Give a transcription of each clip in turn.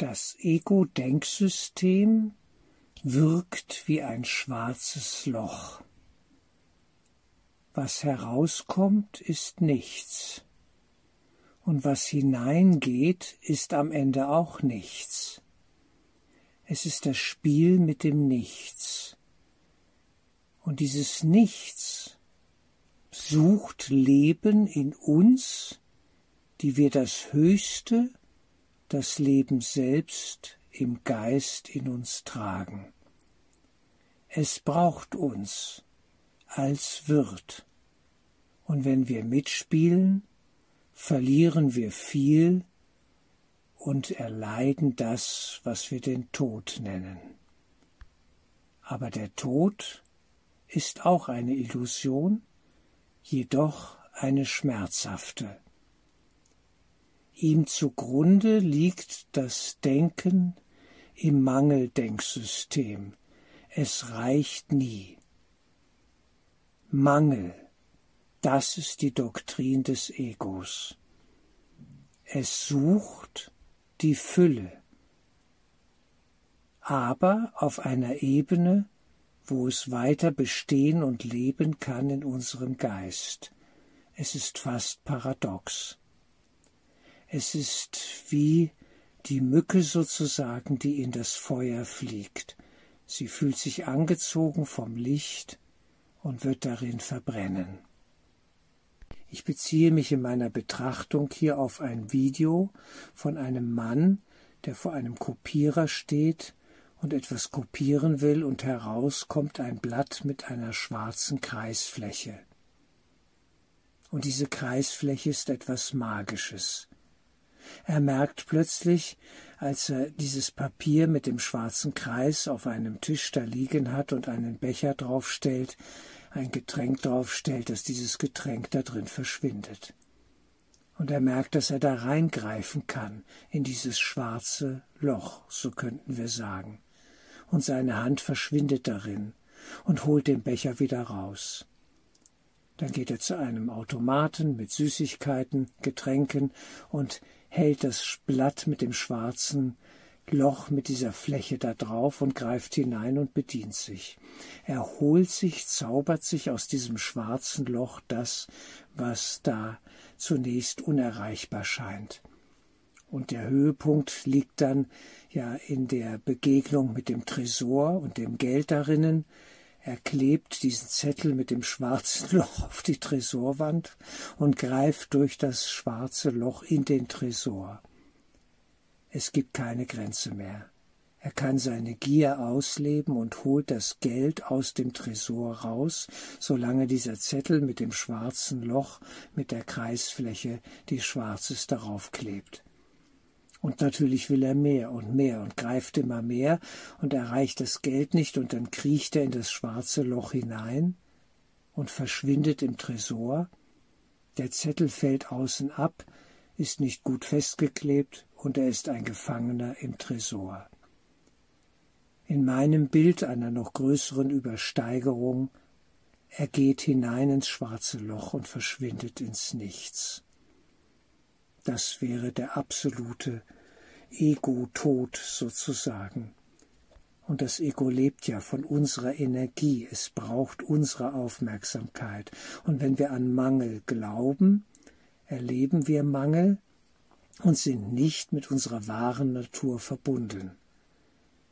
Das Ego-Denksystem wirkt wie ein schwarzes Loch. Was herauskommt, ist nichts. Und was hineingeht, ist am Ende auch nichts. Es ist das Spiel mit dem Nichts. Und dieses Nichts sucht Leben in uns, die wir das Höchste, das Leben selbst im Geist in uns tragen. Es braucht uns als Wirt, und wenn wir mitspielen, verlieren wir viel und erleiden das, was wir den Tod nennen. Aber der Tod ist auch eine Illusion, jedoch eine schmerzhafte. Ihm zugrunde liegt das Denken im Mangeldenksystem. Es reicht nie. Mangel, das ist die Doktrin des Egos. Es sucht die Fülle, aber auf einer Ebene, wo es weiter bestehen und leben kann in unserem Geist. Es ist fast paradox. Es ist wie die Mücke sozusagen, die in das Feuer fliegt. Sie fühlt sich angezogen vom Licht und wird darin verbrennen. Ich beziehe mich in meiner Betrachtung hier auf ein Video von einem Mann, der vor einem Kopierer steht und etwas kopieren will und heraus kommt ein Blatt mit einer schwarzen Kreisfläche. Und diese Kreisfläche ist etwas Magisches. Er merkt plötzlich, als er dieses Papier mit dem schwarzen Kreis auf einem Tisch da liegen hat und einen Becher draufstellt, ein Getränk draufstellt, dass dieses Getränk da drin verschwindet. Und er merkt, dass er da reingreifen kann in dieses schwarze Loch, so könnten wir sagen und seine Hand verschwindet darin und holt den Becher wieder raus. Dann geht er zu einem Automaten mit Süßigkeiten, Getränken und hält das Blatt mit dem schwarzen Loch mit dieser Fläche da drauf und greift hinein und bedient sich. Er holt sich, zaubert sich aus diesem schwarzen Loch das, was da zunächst unerreichbar scheint. Und der Höhepunkt liegt dann ja in der Begegnung mit dem Tresor und dem Geld darinnen. Er klebt diesen Zettel mit dem schwarzen Loch auf die Tresorwand und greift durch das schwarze Loch in den Tresor. Es gibt keine Grenze mehr. Er kann seine Gier ausleben und holt das Geld aus dem Tresor raus, solange dieser Zettel mit dem schwarzen Loch mit der Kreisfläche, die schwarz ist, darauf klebt. Und natürlich will er mehr und mehr und greift immer mehr und erreicht das Geld nicht und dann kriecht er in das schwarze Loch hinein und verschwindet im Tresor. Der Zettel fällt außen ab, ist nicht gut festgeklebt und er ist ein Gefangener im Tresor. In meinem Bild einer noch größeren Übersteigerung er geht hinein ins schwarze Loch und verschwindet ins Nichts. Das wäre der absolute Ego-Tod sozusagen. Und das Ego lebt ja von unserer Energie, es braucht unsere Aufmerksamkeit. Und wenn wir an Mangel glauben, erleben wir Mangel und sind nicht mit unserer wahren Natur verbunden.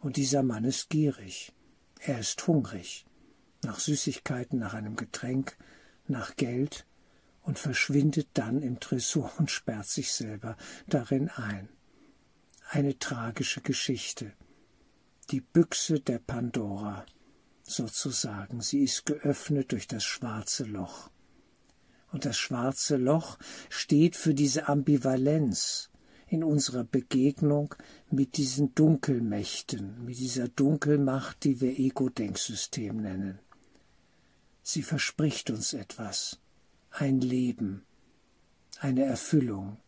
Und dieser Mann ist gierig, er ist hungrig, nach Süßigkeiten, nach einem Getränk, nach Geld, und verschwindet dann im Tresor und sperrt sich selber darin ein. Eine tragische Geschichte. Die Büchse der Pandora, sozusagen, sie ist geöffnet durch das schwarze Loch. Und das schwarze Loch steht für diese Ambivalenz in unserer Begegnung mit diesen Dunkelmächten, mit dieser Dunkelmacht, die wir Ego-Denksystem nennen. Sie verspricht uns etwas, ein Leben, eine Erfüllung,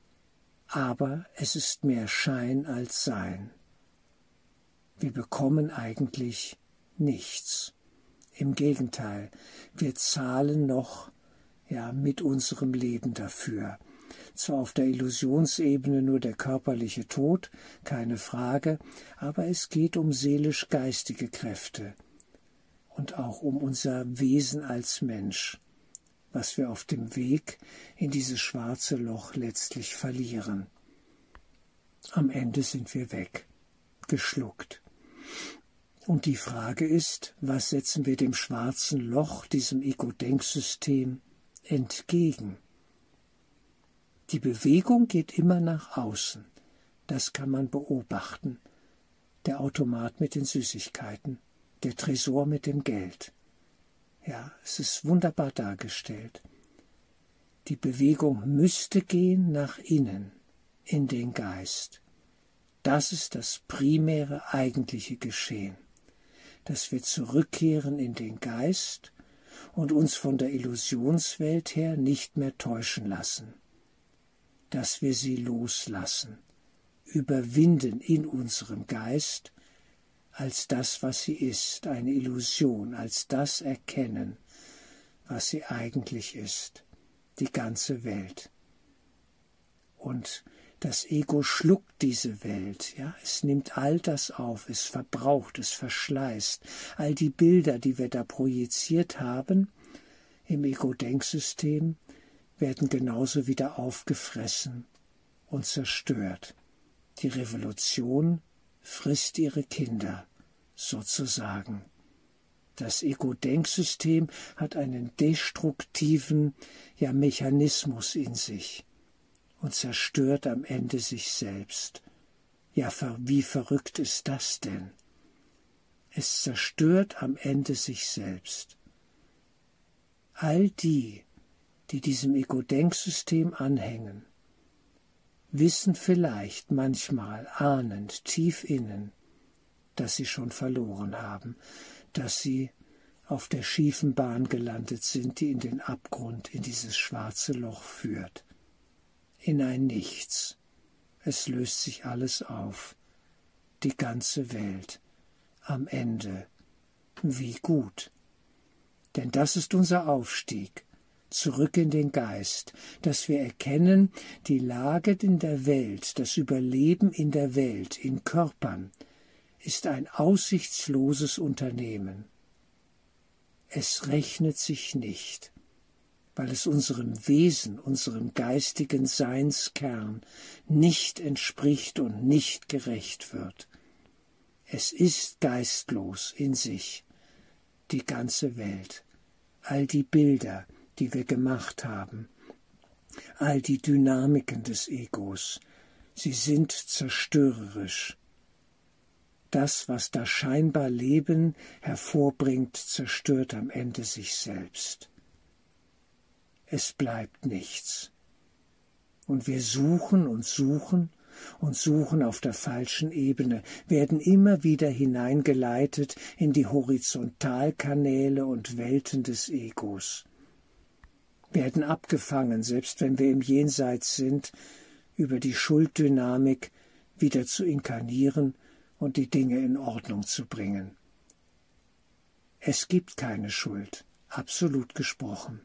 aber es ist mehr Schein als Sein. Wir bekommen eigentlich nichts. Im Gegenteil, wir zahlen noch ja mit unserem Leben dafür. zwar auf der Illusionsebene nur der körperliche Tod, keine Frage, aber es geht um seelisch-geistige Kräfte und auch um unser Wesen als Mensch, was wir auf dem Weg in dieses schwarze Loch letztlich verlieren. Am Ende sind wir weg, geschluckt. Und die Frage ist, was setzen wir dem schwarzen Loch, diesem Ego-Denksystem, entgegen? Die Bewegung geht immer nach außen. Das kann man beobachten. Der Automat mit den Süßigkeiten, der Tresor mit dem Geld. Ja, es ist wunderbar dargestellt. Die Bewegung müsste gehen nach innen, in den Geist. Das ist das primäre eigentliche Geschehen dass wir zurückkehren in den Geist und uns von der Illusionswelt her nicht mehr täuschen lassen, dass wir sie loslassen, überwinden in unserem Geist als das, was sie ist, eine Illusion, als das erkennen, was sie eigentlich ist, die ganze Welt. Und das Ego schluckt diese Welt, ja, es nimmt all das auf, es verbraucht, es verschleißt. All die Bilder, die wir da projiziert haben im Ego-Denksystem, werden genauso wieder aufgefressen und zerstört. Die Revolution frisst ihre Kinder, sozusagen. Das Ego-Denksystem hat einen destruktiven ja, Mechanismus in sich und zerstört am Ende sich selbst. Ja, wie verrückt ist das denn? Es zerstört am Ende sich selbst. All die, die diesem Ego-Denksystem anhängen, wissen vielleicht manchmal ahnend tief innen, dass sie schon verloren haben, dass sie auf der schiefen Bahn gelandet sind, die in den Abgrund, in dieses schwarze Loch führt in ein Nichts. Es löst sich alles auf. Die ganze Welt. Am Ende. Wie gut. Denn das ist unser Aufstieg. Zurück in den Geist, dass wir erkennen, die Lage in der Welt, das Überleben in der Welt, in Körpern, ist ein aussichtsloses Unternehmen. Es rechnet sich nicht weil es unserem Wesen, unserem geistigen Seinskern nicht entspricht und nicht gerecht wird. Es ist geistlos in sich, die ganze Welt, all die Bilder, die wir gemacht haben, all die Dynamiken des Egos, sie sind zerstörerisch. Das, was da scheinbar Leben hervorbringt, zerstört am Ende sich selbst es bleibt nichts. Und wir suchen und suchen und suchen auf der falschen Ebene, werden immer wieder hineingeleitet in die Horizontalkanäle und Welten des Egos, werden abgefangen, selbst wenn wir im Jenseits sind, über die Schulddynamik wieder zu inkarnieren und die Dinge in Ordnung zu bringen. Es gibt keine Schuld, absolut gesprochen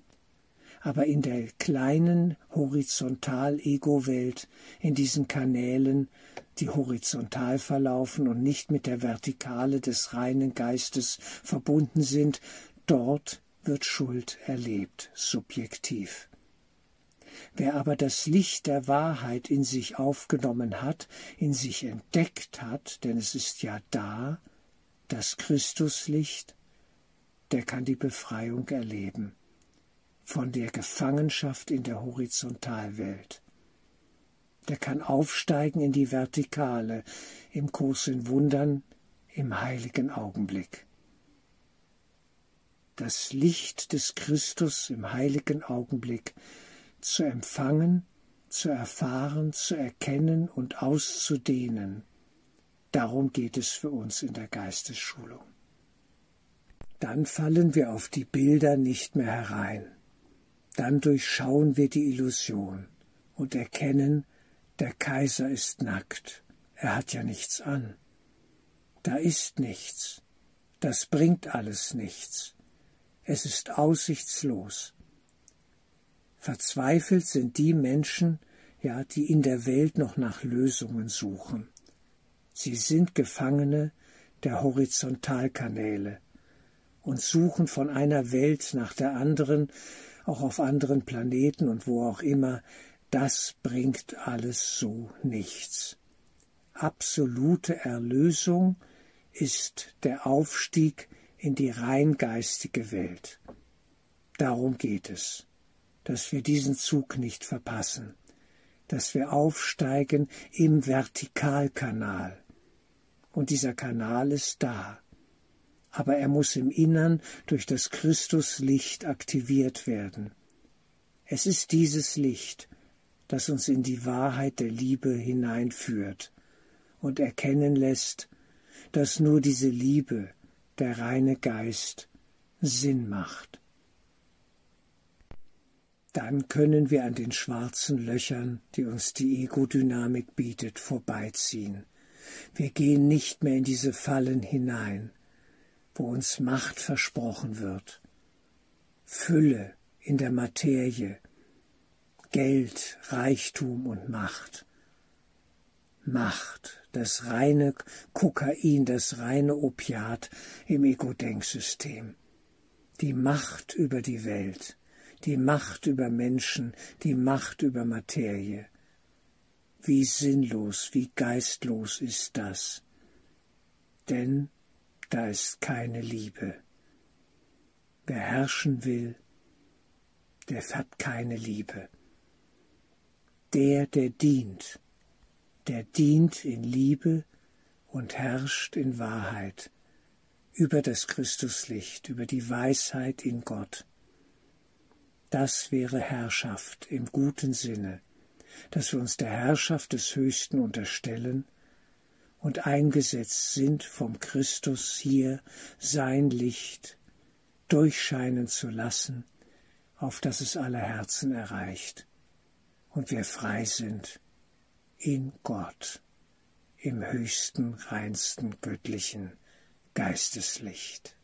aber in der kleinen Horizontal-Ego-Welt, in diesen Kanälen, die horizontal verlaufen und nicht mit der Vertikale des reinen Geistes verbunden sind, dort wird Schuld erlebt, subjektiv. Wer aber das Licht der Wahrheit in sich aufgenommen hat, in sich entdeckt hat, denn es ist ja da, das Christuslicht, der kann die Befreiung erleben von der Gefangenschaft in der Horizontalwelt. Der kann aufsteigen in die Vertikale, im Kurs in Wundern, im heiligen Augenblick. Das Licht des Christus im heiligen Augenblick zu empfangen, zu erfahren, zu erkennen und auszudehnen, darum geht es für uns in der Geistesschulung. Dann fallen wir auf die Bilder nicht mehr herein. Dann durchschauen wir die Illusion und erkennen, der Kaiser ist nackt, er hat ja nichts an. Da ist nichts, das bringt alles nichts, es ist aussichtslos. Verzweifelt sind die Menschen, ja, die in der Welt noch nach Lösungen suchen. Sie sind Gefangene der Horizontalkanäle und suchen von einer Welt nach der anderen, auch auf anderen Planeten und wo auch immer, das bringt alles so nichts. Absolute Erlösung ist der Aufstieg in die rein geistige Welt. Darum geht es, dass wir diesen Zug nicht verpassen, dass wir aufsteigen im Vertikalkanal. Und dieser Kanal ist da, aber er muss im Innern durch das Christuslicht aktiviert werden. Es ist dieses Licht, das uns in die Wahrheit der Liebe hineinführt und erkennen lässt, dass nur diese Liebe, der reine Geist, Sinn macht. Dann können wir an den schwarzen Löchern, die uns die Ego-Dynamik bietet, vorbeiziehen. Wir gehen nicht mehr in diese Fallen hinein, wo uns Macht versprochen wird. Fülle in der Materie, Geld, Reichtum und Macht. Macht, das reine Kokain, das reine Opiat im Ego-Denksystem. Die Macht über die Welt, die Macht über Menschen, die Macht über Materie. Wie sinnlos, wie geistlos ist das. Denn da ist keine Liebe. Wer herrschen will, der hat keine Liebe. Der, der dient, der dient in Liebe und herrscht in Wahrheit über das Christuslicht, über die Weisheit in Gott. Das wäre Herrschaft im guten Sinne, dass wir uns der Herrschaft des Höchsten unterstellen und eingesetzt sind vom Christus hier sein Licht durchscheinen zu lassen, auf dass es alle Herzen erreicht und wir frei sind in Gott, im höchsten, reinsten, göttlichen Geisteslicht.